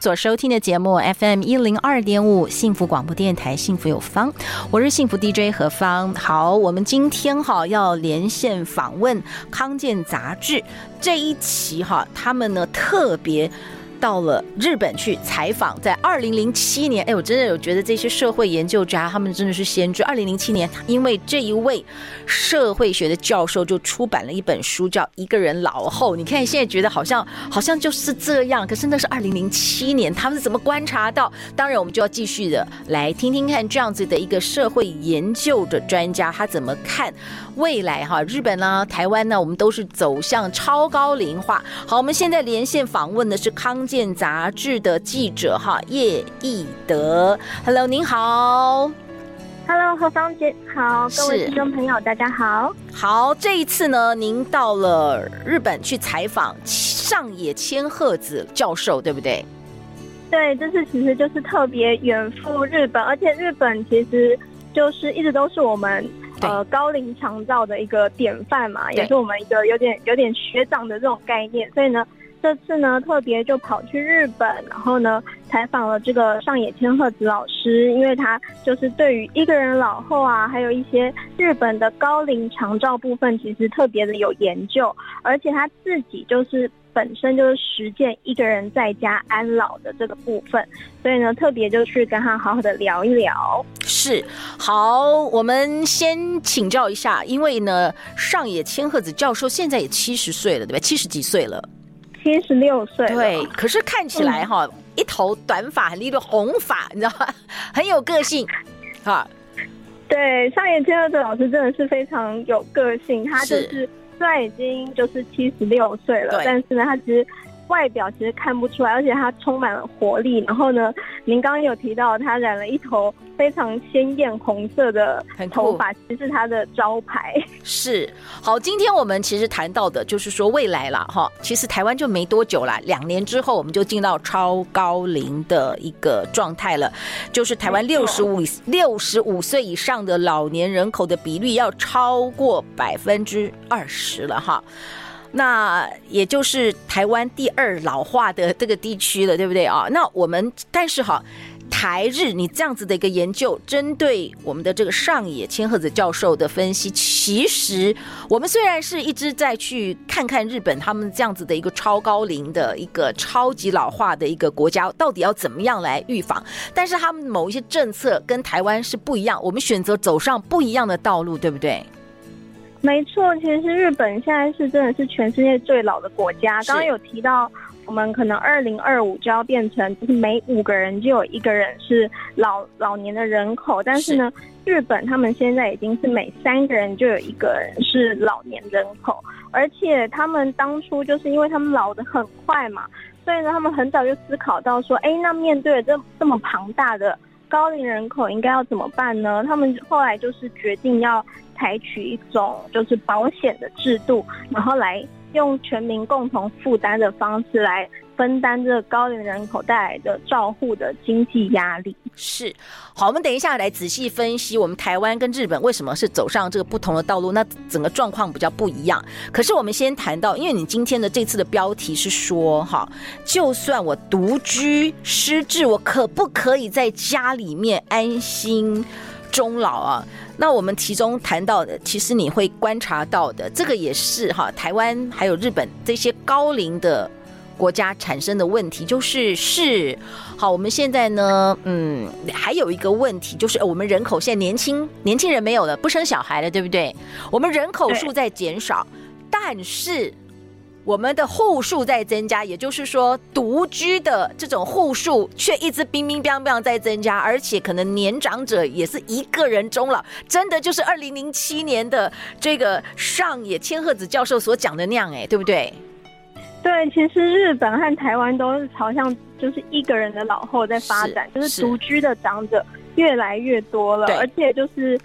所收听的节目 FM 一零二点五幸福广播电台幸福有方，我是幸福 DJ 何芳。好，我们今天哈要连线访问康健杂志这一期哈，他们呢特别。到了日本去采访，在二零零七年，哎，我真的有觉得这些社会研究家他们真的是先知。二零零七年，因为这一位社会学的教授就出版了一本书，叫《一个人老后》。你看现在觉得好像好像就是这样，可是那是二零零七年，他们是怎么观察到？当然，我们就要继续的来听听看这样子的一个社会研究的专家他怎么看未来哈？日本呢，台湾呢，我们都是走向超高龄化。好，我们现在连线访问的是康。健杂志的记者哈叶义德，Hello，您好，Hello 何芳姐好，各位听众朋友大家好，好，这一次呢，您到了日本去采访上野千鹤子教授，对不对？对，这次其实就是特别远赴日本，而且日本其实就是一直都是我们呃高龄长照的一个典范嘛，也是我们一个有点有点学长的这种概念，所以呢。这次呢，特别就跑去日本，然后呢，采访了这个上野千鹤子老师，因为他就是对于一个人老后啊，还有一些日本的高龄长照部分，其实特别的有研究，而且他自己就是本身就是实践一个人在家安老的这个部分，所以呢，特别就去跟他好好的聊一聊。是，好，我们先请教一下，因为呢，上野千鹤子教授现在也七十岁了，对吧？七十几岁了。七十六岁，对，可是看起来哈，嗯、一头短发，很利落红发，你知道吗？很有个性，哈。对，上野千鹤子老师真的是非常有个性，他就是虽然已经就是七十六岁了，但是呢，他其实。外表其实看不出来，而且他充满了活力。然后呢，您刚刚有提到他染了一头非常鲜艳红色的头发，其实是他的招牌。是，好，今天我们其实谈到的就是说未来了哈。其实台湾就没多久了，两年之后我们就进到超高龄的一个状态了，就是台湾六十五六十五岁以上的老年人口的比率要超过百分之二十了哈。那也就是台湾第二老化的这个地区了，对不对啊？那我们但是哈，台日你这样子的一个研究，针对我们的这个上野千鹤子教授的分析，其实我们虽然是一直在去看看日本他们这样子的一个超高龄的一个超级老化的一个国家，到底要怎么样来预防，但是他们某一些政策跟台湾是不一样，我们选择走上不一样的道路，对不对？没错，其实日本现在是真的是全世界最老的国家。刚刚有提到，我们可能二零二五就要变成，就是每五个人就有一个人是老老年的人口。但是呢，日本他们现在已经是每三个人就有一个人是老年人口，而且他们当初就是因为他们老的很快嘛，所以呢，他们很早就思考到说，哎，那面对这这么庞大的高龄人口，应该要怎么办呢？他们后来就是决定要。采取一种就是保险的制度，然后来用全民共同负担的方式来分担这个高龄人口带来的照护的经济压力。是，好，我们等一下来仔细分析我们台湾跟日本为什么是走上这个不同的道路，那整个状况比较不一样。可是我们先谈到，因为你今天的这次的标题是说，哈，就算我独居失智，我可不可以在家里面安心终老啊？那我们其中谈到的，其实你会观察到的，这个也是哈，台湾还有日本这些高龄的国家产生的问题，就是是好，我们现在呢，嗯，还有一个问题就是，我们人口现在年轻年轻人没有了，不生小孩了，对不对？我们人口数在减少，但是。我们的户数在增加，也就是说，独居的这种户数却一直冰冰冰冰在增加，而且可能年长者也是一个人终老，真的就是二零零七年的这个上野千鹤子教授所讲的那样，哎，对不对？对，其实日本和台湾都是朝向就是一个人的老后在发展，是就是独居的长者越来越多了，而且就是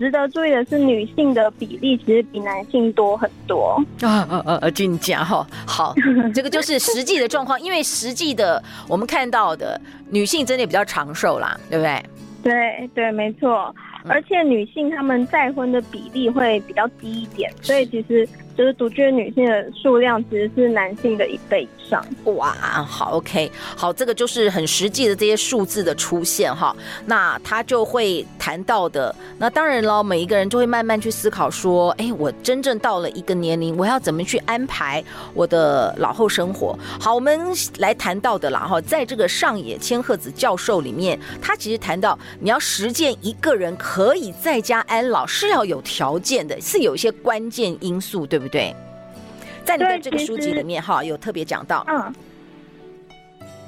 值得注意的是，女性的比例其实比男性多很多。啊啊啊！啊，进讲哈，好，这个就是实际的状况，因为实际的我们看到的女性真的比较长寿啦，对不对？对对，没错。而且女性她们再婚的比例会比较低一点，所以其实。就是独居女性的数量其实是男性的一倍以上。哇，好，OK，好，这个就是很实际的这些数字的出现哈。那他就会谈到的，那当然了，每一个人就会慢慢去思考说，哎，我真正到了一个年龄，我要怎么去安排我的老后生活？好，我们来谈到的啦哈，在这个上野千鹤子教授里面，他其实谈到你要实践一个人可以在家安老是要有条件的，是有一些关键因素，对不对？对，在你的这个书籍里面哈，有特别讲到。嗯，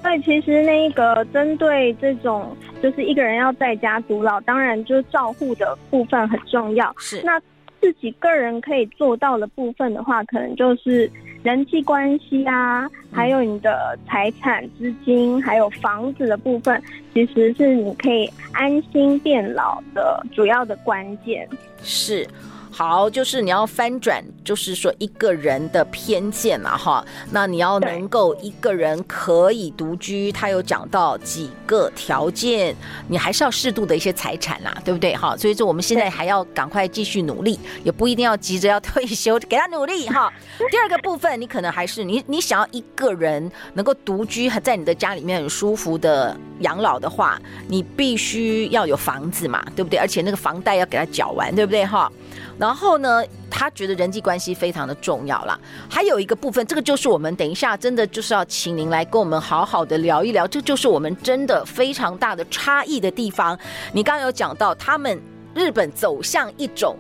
对，其实那个针对这种就是一个人要在家独老，当然就是照护的部分很重要。是，那自己个人可以做到的部分的话，可能就是人际关系啊，还有你的财产、资金，还有房子的部分，其实是你可以安心变老的主要的关键。是。好，就是你要翻转，就是说一个人的偏见了哈。那你要能够一个人可以独居，他有讲到几个条件，你还是要适度的一些财产啦，对不对哈？所以说我们现在还要赶快继续努力，也不一定要急着要退休，给他努力哈。第二个部分，你可能还是你你想要一个人能够独居，在你的家里面很舒服的养老的话，你必须要有房子嘛，对不对？而且那个房贷要给他缴完，对不对哈？然后呢，他觉得人际关系非常的重要啦。还有一个部分，这个就是我们等一下真的就是要请您来跟我们好好的聊一聊，这就是我们真的非常大的差异的地方。你刚刚有讲到，他们日本走向一种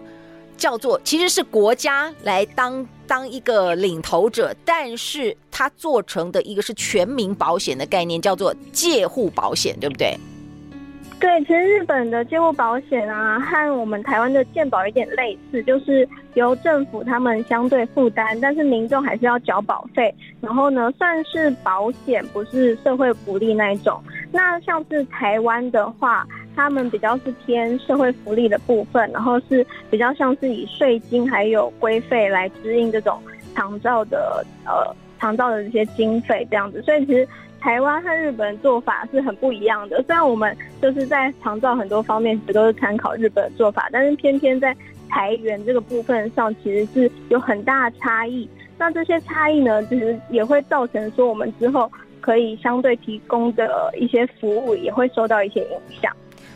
叫做其实是国家来当当一个领头者，但是他做成的一个是全民保险的概念，叫做介护保险，对不对？对，其实日本的介护保险啊，和我们台湾的健保有点类似，就是由政府他们相对负担，但是民众还是要缴保费。然后呢，算是保险，不是社会福利那一种。那像是台湾的话，他们比较是偏社会福利的部分，然后是比较像是以税金还有规费来支应这种长照的呃长照的这些经费这样子。所以其实。台湾和日本做法是很不一样的，虽然我们就是在长照很多方面其实都是参考日本的做法，但是偏偏在裁员这个部分上其实是有很大的差异。那这些差异呢，其实也会造成说我们之后可以相对提供的一些服务也会受到一些影响。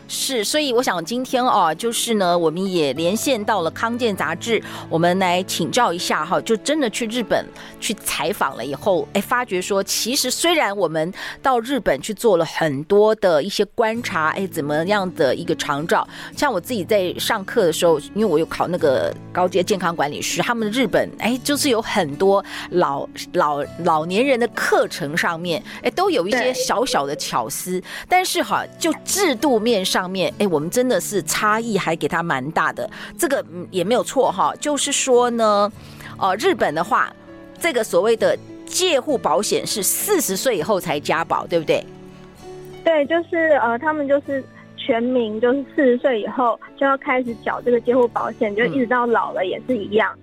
是，所以我想今天哦，就是呢，我们也连线到了康健杂志，我们来请教一下哈，就真的去日本去采访了以后，哎，发觉说，其实虽然我们到日本去做了很多的一些观察，哎，怎么样的一个长照，像我自己在上课的时候，因为我有考那个高阶健康管理师，他们日本哎，就是有很多老老老年人的课程上面，哎，都有一些小小的巧思，但是哈，就制度面上。上面哎，我们真的是差异还给他蛮大的，这个也没有错哈。就是说呢，呃，日本的话，这个所谓的介护保险是四十岁以后才加保，对不对？对，就是呃，他们就是全民，就是四十岁以后就要开始缴这个介护保险，就一直到老了也是一样。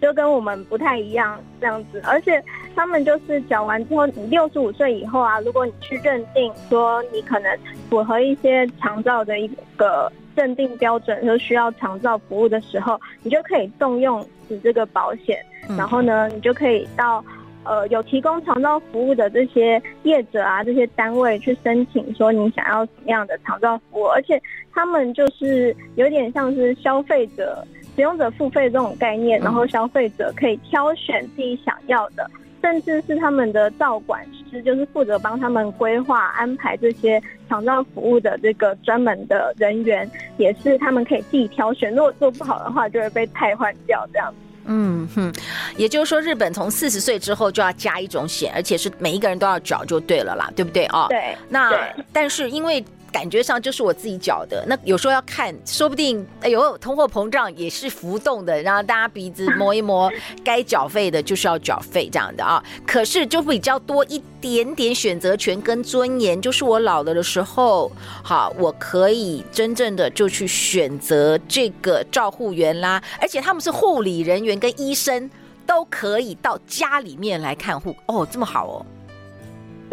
就跟我们不太一样这样子，而且他们就是缴完之后，你六十五岁以后啊，如果你去认定说你可能符合一些长照的一个认定标准，就需要长照服务的时候，你就可以动用你这个保险，然后呢，你就可以到呃有提供长照服务的这些业者啊，这些单位去申请说你想要什么样的长照服务，而且他们就是有点像是消费者。使用者付费这种概念，然后消费者可以挑选自己想要的，甚至是他们的照管师，就是负责帮他们规划安排这些长照服务的这个专门的人员，也是他们可以自己挑选。如果做不好的话，就会被汰换掉这样。嗯哼，也就是说，日本从四十岁之后就要加一种险，而且是每一个人都要缴就对了啦，对不对啊？对。那但是因为。感觉上就是我自己缴的。那有时候要看，说不定哎呦，通货膨胀也是浮动的，然后大家鼻子摸一摸，该缴费的就是要缴费这样的啊。可是就比较多一点点选择权跟尊严，就是我老了的时候，好，我可以真正的就去选择这个照护员啦，而且他们是护理人员跟医生都可以到家里面来看护哦，这么好哦。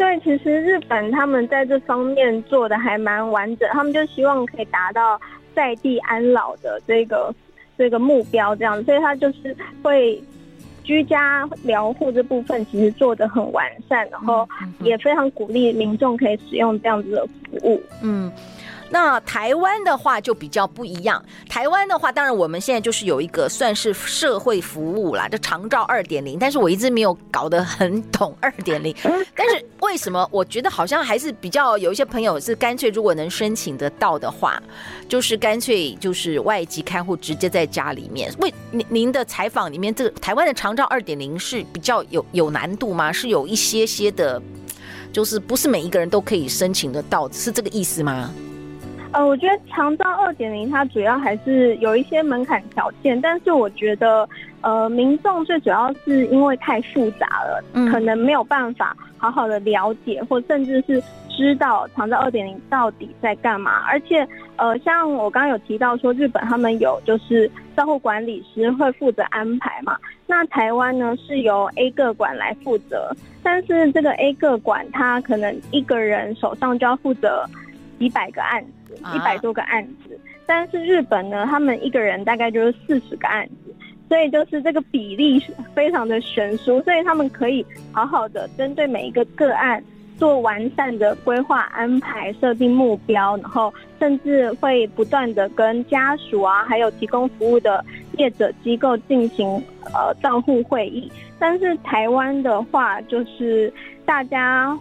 对，其实日本他们在这方面做的还蛮完整，他们就希望可以达到在地安老的这个这个目标，这样，所以他就是会居家疗护这部分其实做得很完善，然后也非常鼓励民众可以使用这样子的服务。嗯。那台湾的话就比较不一样。台湾的话，当然我们现在就是有一个算是社会服务啦，这长照二点零。但是我一直没有搞得很懂二点零。但是为什么我觉得好像还是比较有一些朋友是干脆，如果能申请得到的话，就是干脆就是外籍看护直接在家里面。为您您的采访里面，这个台湾的长照二点零是比较有有难度吗？是有一些些的，就是不是每一个人都可以申请得到，是这个意思吗？呃，我觉得长照二点零它主要还是有一些门槛条件，但是我觉得，呃，民众最主要是因为太复杂了，嗯，可能没有办法好好的了解，或甚至是知道长照二点零到底在干嘛。而且，呃，像我刚刚有提到说，日本他们有就是照护管理师会负责安排嘛，那台湾呢是由 A 个管来负责，但是这个 A 个管他可能一个人手上就要负责几百个案子。一百多个案子，但是日本呢，他们一个人大概就是四十个案子，所以就是这个比例非常的悬殊，所以他们可以好好的针对每一个个案做完善的规划安排，设定目标，然后甚至会不断的跟家属啊，还有提供服务的业者机构进行呃账户会议。但是台湾的话，就是大家。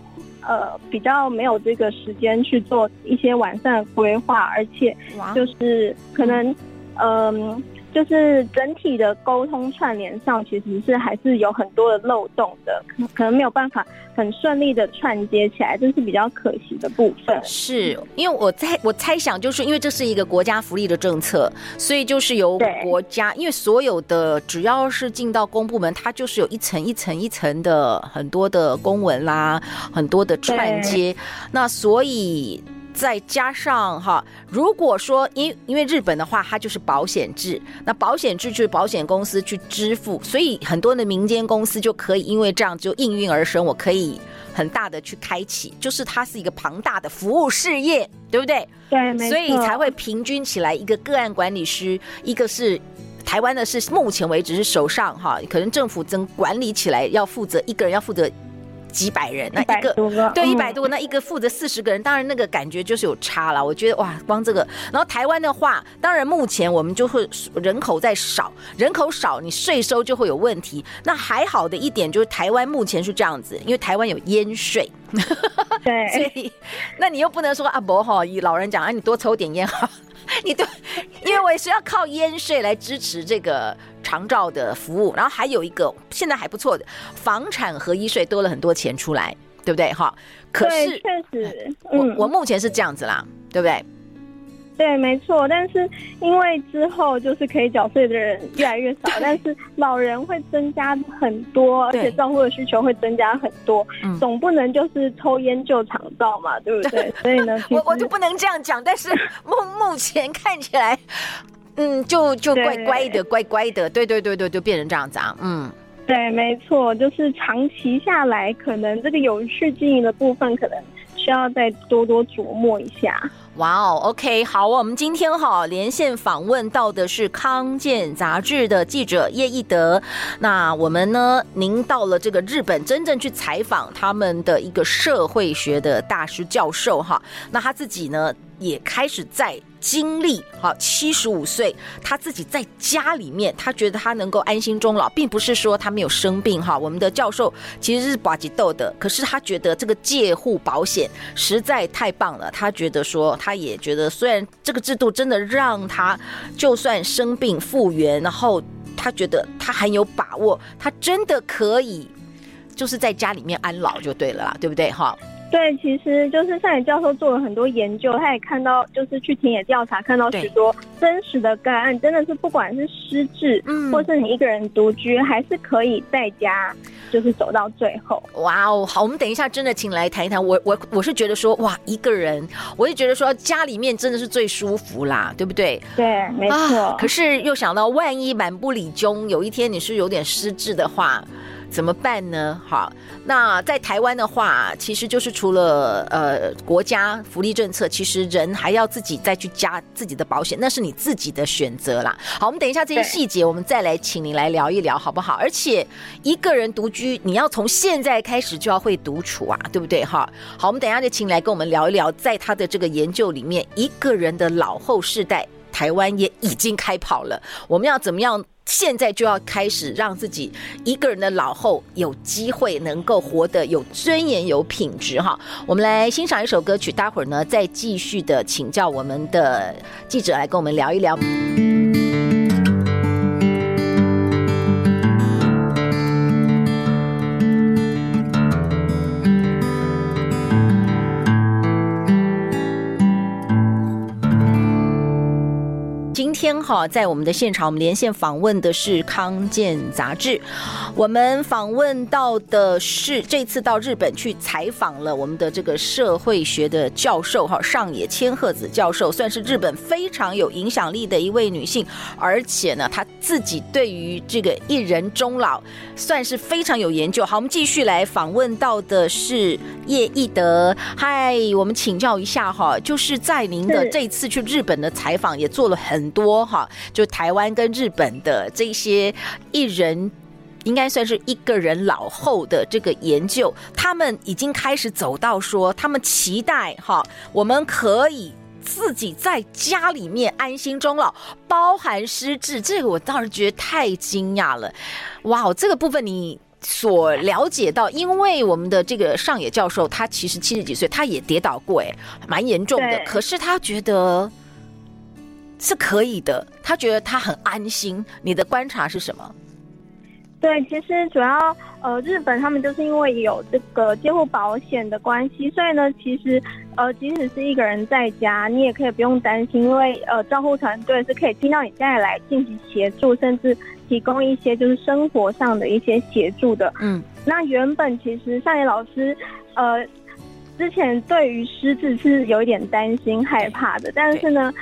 呃，比较没有这个时间去做一些完善的规划，而且就是可能，嗯。呃就是整体的沟通串联上，其实是还是有很多的漏洞的，可能没有办法很顺利的串接起来，这是比较可惜的部分。是因为我猜，我猜想，就是因为这是一个国家福利的政策，所以就是由国家，因为所有的只要是进到公部门，它就是有一层一层一层的很多的公文啦，很多的串接，那所以。再加上哈，如果说因因为日本的话，它就是保险制，那保险制就是保险公司去支付，所以很多的民间公司就可以因为这样就应运而生，我可以很大的去开启，就是它是一个庞大的服务事业，对不对？对。所以才会平均起来一个个案管理师，一个是台湾的是目前为止是手上哈，可能政府真管理起来要负责一个人要负责。几百人，那一个，个对一百多个，那一个负责四十个人，当然那个感觉就是有差了。我觉得哇，光这个，然后台湾的话，当然目前我们就会人口在少，人口少，你税收就会有问题。那还好的一点就是台湾目前是这样子，因为台湾有烟税，对，所以那你又不能说啊，不哈，以老人讲啊，你多抽点烟哈，你对，因为我也是要靠烟税来支持这个。长照的服务，然后还有一个现在还不错的房产合一税多了很多钱出来，对不对？哈，可是确实，我、嗯、我目前是这样子啦，对不对？对，没错。但是因为之后就是可以缴税的人越来越少，但是老人会增加很多，而且照顾的需求会增加很多，总不能就是抽烟就长照嘛，对不对？所以呢，我我就不能这样讲。但是 目目前看起来。嗯，就就乖乖的，乖乖的，对对对对，就变成这样子啊。嗯，对，没错，就是长期下来，可能这个有序经营的部分，可能需要再多多琢磨一下。哇哦，OK，好，我们今天哈连线访问到的是康健杂志的记者叶义德。那我们呢，您到了这个日本，真正去采访他们的一个社会学的大师教授哈。那他自己呢，也开始在。经历好七十五岁，他自己在家里面，他觉得他能够安心终老，并不是说他没有生病哈。我们的教授其实是巴吉豆的，可是他觉得这个介护保险实在太棒了。他觉得说，他也觉得虽然这个制度真的让他就算生病复原，然后他觉得他很有把握，他真的可以就是在家里面安老就对了啦，对不对哈？对，其实就是上野教授做了很多研究，他也看到，就是去田野调查，看到许多真实的个案，真的是不管是失智，嗯，或是你一个人独居，还是可以在家，就是走到最后。哇哦，好，我们等一下真的请来谈一谈。我我我是觉得说，哇，一个人，我也觉得说家里面真的是最舒服啦，对不对？对，没错。啊，可是又想到，万一满不理中，有一天你是有点失智的话。怎么办呢？好，那在台湾的话，其实就是除了呃国家福利政策，其实人还要自己再去加自己的保险，那是你自己的选择啦。好，我们等一下这些细节，我们再来请你来聊一聊，好不好？而且一个人独居，你要从现在开始就要会独处啊，对不对？哈，好，我们等一下就请来跟我们聊一聊，在他的这个研究里面，一个人的老后世代，台湾也已经开跑了，我们要怎么样？现在就要开始让自己一个人的老后有机会能够活得有尊严、有品质哈。我们来欣赏一首歌曲，待会儿呢再继续的请教我们的记者来跟我们聊一聊。天哈，在我们的现场，我们连线访问的是康健杂志。我们访问到的是这次到日本去采访了我们的这个社会学的教授哈，上野千鹤子教授，算是日本非常有影响力的一位女性，而且呢，她自己对于这个一人终老算是非常有研究。好，我们继续来访问到的是叶义德。嗨，我们请教一下哈，就是在您的这次去日本的采访也做了很多。哈，就台湾跟日本的这些一人，应该算是一个人老后的这个研究，他们已经开始走到说，他们期待哈，我们可以自己在家里面安心终老，包含失智，这个我倒是觉得太惊讶了。哇，这个部分你所了解到，因为我们的这个上野教授，他其实七十几岁，他也跌倒过，哎，蛮严重的，可是他觉得。是可以的，他觉得他很安心。你的观察是什么？对，其实主要呃，日本他们就是因为有这个监护保险的关系，所以呢，其实呃，即使是一个人在家，你也可以不用担心，因为呃，照护团队是可以听到你家里来进行协助，甚至提供一些就是生活上的一些协助的。嗯，那原本其实上野老师呃，之前对于失智是有一点担心害怕的，但是呢。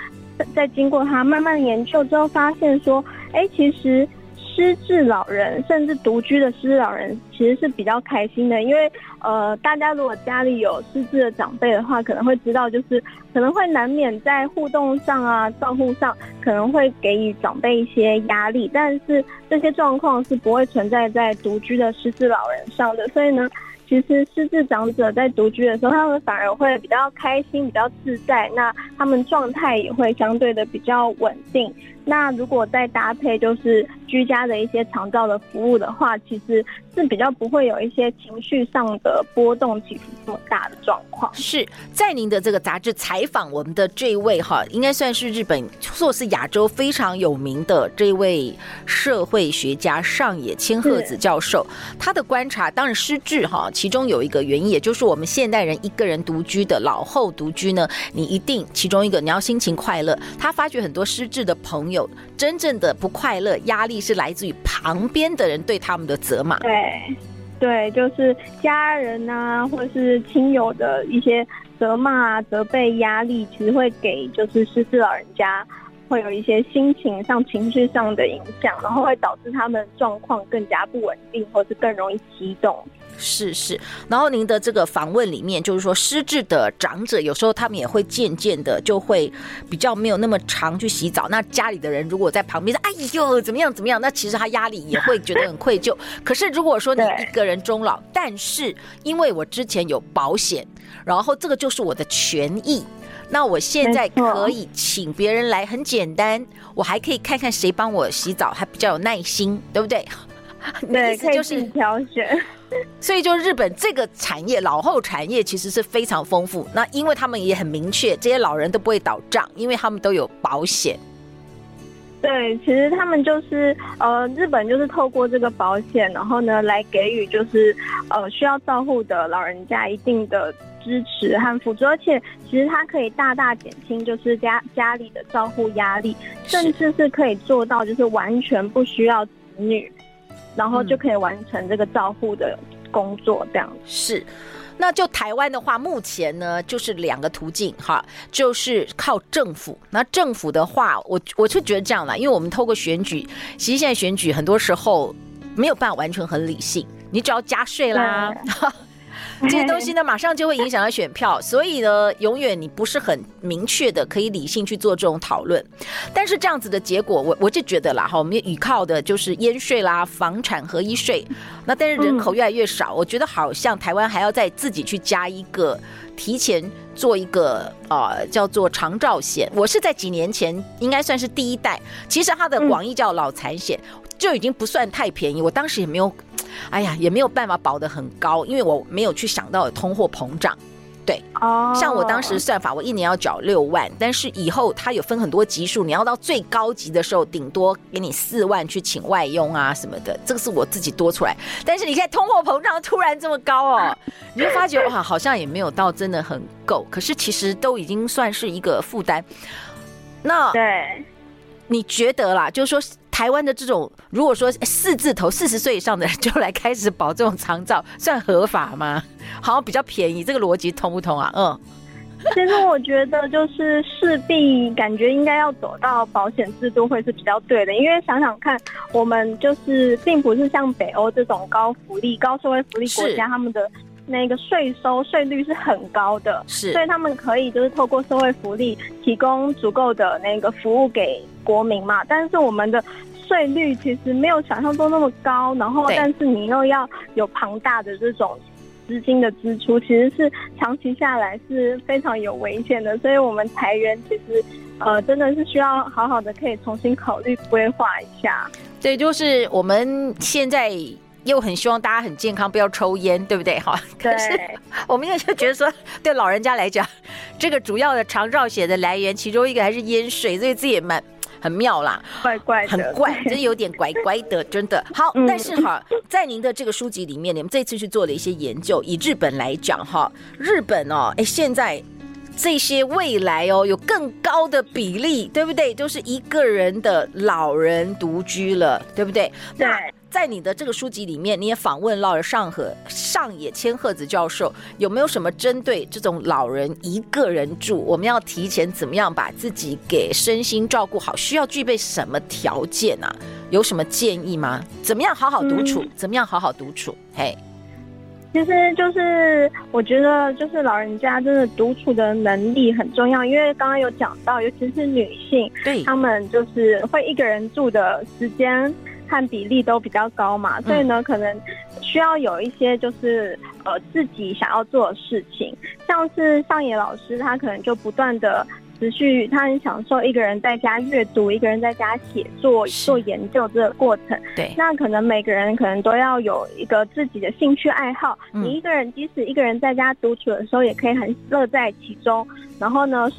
在经过他慢慢研究之后，发现说，哎，其实失智老人甚至独居的失智老人其实是比较开心的，因为呃，大家如果家里有失智的长辈的话，可能会知道，就是可能会难免在互动上啊、照顾上，可能会给予长辈一些压力，但是这些状况是不会存在在独居的失智老人上的，所以呢。其实失智长者在独居的时候，他们反而会比较开心、比较自在，那他们状态也会相对的比较稳定。那如果再搭配就是居家的一些长照的服务的话，其实是比较不会有一些情绪上的波动起伏这么大的状况。是在您的这个杂志采访我们的这一位哈，应该算是日本或是亚洲非常有名的这一位社会学家上野千鹤子教授，他的观察，当然失智哈，其中有一个原因，也就是我们现代人一个人独居的老后独居呢，你一定其中一个你要心情快乐。他发觉很多失智的朋友。有真正的不快乐，压力是来自于旁边的人对他们的责骂。对，对，就是家人啊，或者是亲友的一些责骂、责备、压力，其实会给就是失智老人家会有一些心情上、情绪上的影响，然后会导致他们状况更加不稳定，或是更容易激动。是是，然后您的这个访问里面，就是说失智的长者有时候他们也会渐渐的就会比较没有那么常去洗澡。那家里的人如果在旁边说：“哎呦，怎么样怎么样？”那其实他压力也会觉得很愧疚。可是如果说你一个人终老，但是因为我之前有保险，然后这个就是我的权益，那我现在可以请别人来，很简单，我还可以看看谁帮我洗澡，还比较有耐心，对不对？对，可以自己挑选。所以，就日本这个产业，老后产业其实是非常丰富。那因为他们也很明确，这些老人都不会倒账，因为他们都有保险。对，其实他们就是呃，日本就是透过这个保险，然后呢，来给予就是呃需要照护的老人家一定的支持和辅助，而且其实它可以大大减轻就是家家里的照护压力，甚至是可以做到就是完全不需要子女，然后就可以完成这个照护的工作，这样、嗯、是。那就台湾的话，目前呢就是两个途径哈，就是靠政府。那政府的话，我我就觉得这样啦，因为我们透过选举，其实现在选举很多时候没有办法完全很理性，你只要加税啦。这些东西呢，马上就会影响到选票，所以呢，永远你不是很明确的可以理性去做这种讨论。但是这样子的结果，我我就觉得啦，哈，我们依靠的就是烟税啦、房产合一税。那但是人口越来越少，我觉得好像台湾还要再自己去加一个，提前做一个呃叫做长照险。我是在几年前应该算是第一代，其实它的广义叫老残险，就已经不算太便宜。我当时也没有。哎呀，也没有办法保得很高，因为我没有去想到有通货膨胀。对，哦，像我当时算法，我一年要缴六万，但是以后它有分很多级数，你要到最高级的时候，顶多给你四万去请外佣啊什么的，这个是我自己多出来。但是你看通货膨胀突然这么高哦，你就发觉哇，好像也没有到真的很够，可是其实都已经算是一个负担。那对，你觉得啦，就是说。台湾的这种，如果说四字头四十岁以上的人就来开始保这种长照，算合法吗？好像比较便宜，这个逻辑通不通啊？嗯，其实我觉得就是势必感觉应该要走到保险制度会是比较对的，因为想想看，我们就是并不是像北欧这种高福利、高社会福利国家，他们的那个税收税率是很高的，是，所以他们可以就是透过社会福利提供足够的那个服务给。国民嘛，但是我们的税率其实没有想象中那么高，然后但是你又要有庞大的这种资金的支出，其实是长期下来是非常有危险的。所以，我们裁员其实呃真的是需要好好的可以重新考虑规划一下。对，就是我们现在又很希望大家很健康，不要抽烟，对不对？哈，可是我们也就觉得说，对老人家来讲，这个主要的长照血的来源，其中一个还是烟水，所以自己也蛮。很妙啦，怪怪的，很怪，真有点怪怪的，真的。好，但是哈，在您的这个书籍里面，你们这次去做了一些研究。以日本来讲哈，日本哦，哎，现在这些未来哦，有更高的比例，对不对？都是一个人的老人独居了，对不对？对。在你的这个书籍里面，你也访问到了上河上野千鹤子教授，有没有什么针对这种老人一个人住，我们要提前怎么样把自己给身心照顾好？需要具备什么条件啊？有什么建议吗？怎么样好好独处？嗯、怎么样好好独处？嘿，其实就是我觉得，就是老人家真的独处的能力很重要，因为刚刚有讲到，尤其是女性，对，她们就是会一个人住的时间。看比例都比较高嘛，所以呢，可能需要有一些就是呃自己想要做的事情，像是上野老师，他可能就不断的持续，他很享受一个人在家阅读，一个人在家写作做研究这个过程。对，那可能每个人可能都要有一个自己的兴趣爱好。你一个人即使一个人在家独处的时候，也可以很乐在其中。然后呢，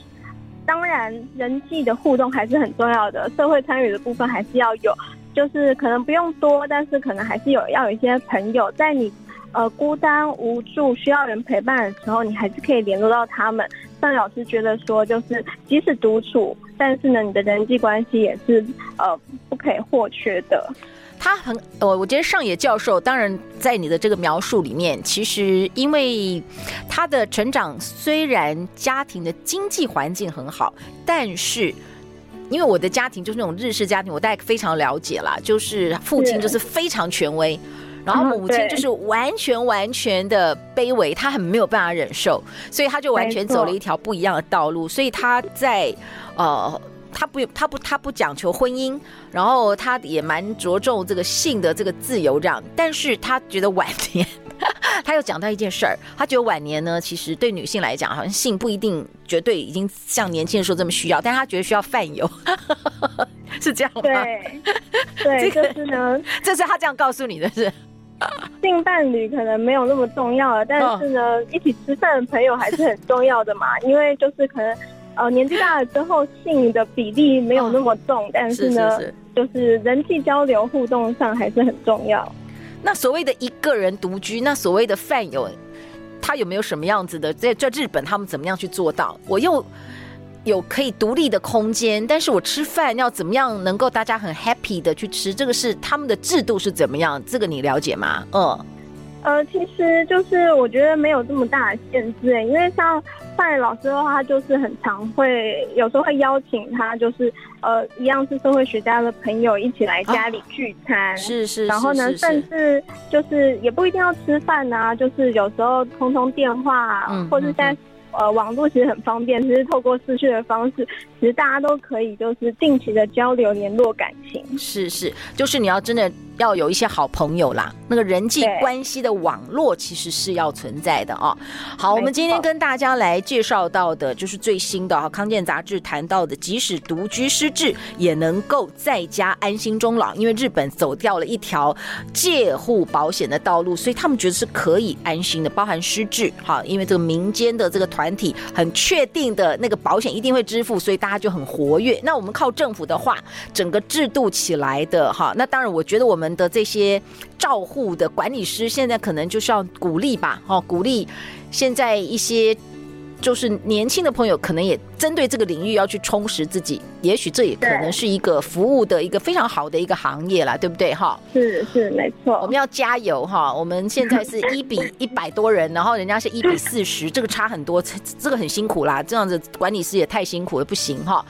当然人际的互动还是很重要的，社会参与的部分还是要有。就是可能不用多，但是可能还是有要有一些朋友，在你呃孤单无助需要人陪伴的时候，你还是可以联络到他们。但老师觉得说，就是即使独处，但是呢，你的人际关系也是呃不可以或缺的。他很，我我觉得上野教授，当然在你的这个描述里面，其实因为他的成长虽然家庭的经济环境很好，但是。因为我的家庭就是那种日式家庭，我大概非常了解啦。就是父亲就是非常权威，然后母亲就是完全完全的卑微，他很没有办法忍受，所以他就完全走了一条不一样的道路。所以他在呃，他不他不他不讲求婚姻，然后他也蛮着重这个性的这个自由这样，但是他觉得晚年。他又讲到一件事儿，他觉得晚年呢，其实对女性来讲，好像性不一定绝对已经像年轻的时候这么需要，但是他觉得需要泛有，是这样吗？对，对，这个、就是呢，这是他这样告诉你的是，性伴侣可能没有那么重要了，但是呢，哦、一起吃饭的朋友还是很重要的嘛，因为就是可能呃年纪大了之后，性的比例没有那么重，哦、但是呢，是是是就是人际交流互动上还是很重要。那所谓的一个人独居，那所谓的饭友，他有没有什么样子的？在在日本，他们怎么样去做到？我又有可以独立的空间，但是我吃饭要怎么样能够大家很 happy 的去吃？这个是他们的制度是怎么样？这个你了解吗？嗯。呃，其实就是我觉得没有这么大的限制，因为像范老师的话，他就是很常会有时候会邀请他，就是呃一样是社会学家的朋友一起来家里聚餐，是是，然后呢，甚至就是也不一定要吃饭啊，就是有时候通通电话，嗯，或是在呃网络其实很方便，其实透过视讯的方式，其实大家都可以就是定期的交流联络感情，是是，就是你要真的。要有一些好朋友啦，那个人际关系的网络其实是要存在的哦。好，我们今天跟大家来介绍到的就是最新的哈，康健杂志谈到的，即使独居失智也能够在家安心终老，因为日本走掉了一条介护保险的道路，所以他们觉得是可以安心的，包含失智哈，因为这个民间的这个团体很确定的那个保险一定会支付，所以大他就很活跃。那我们靠政府的话，整个制度起来的哈，那当然我觉得我们。的这些照护的管理师，现在可能就是要鼓励吧，哦，鼓励现在一些就是年轻的朋友，可能也针对这个领域要去充实自己，也许这也可能是一个服务的一个非常好的一个行业啦，对不对？哈，是是没错，我们要加油哈！我们现在是 一比一百多人，然后人家是一比四十，这个差很多，这个很辛苦啦，这样子管理师也太辛苦了，不行哈。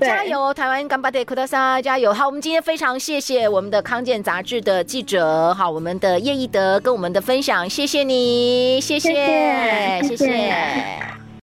加油，台湾干巴爹库德萨，加油！好，我们今天非常谢谢我们的康健杂志的记者，好，我们的叶义德跟我们的分享，谢谢你。谢谢谢谢。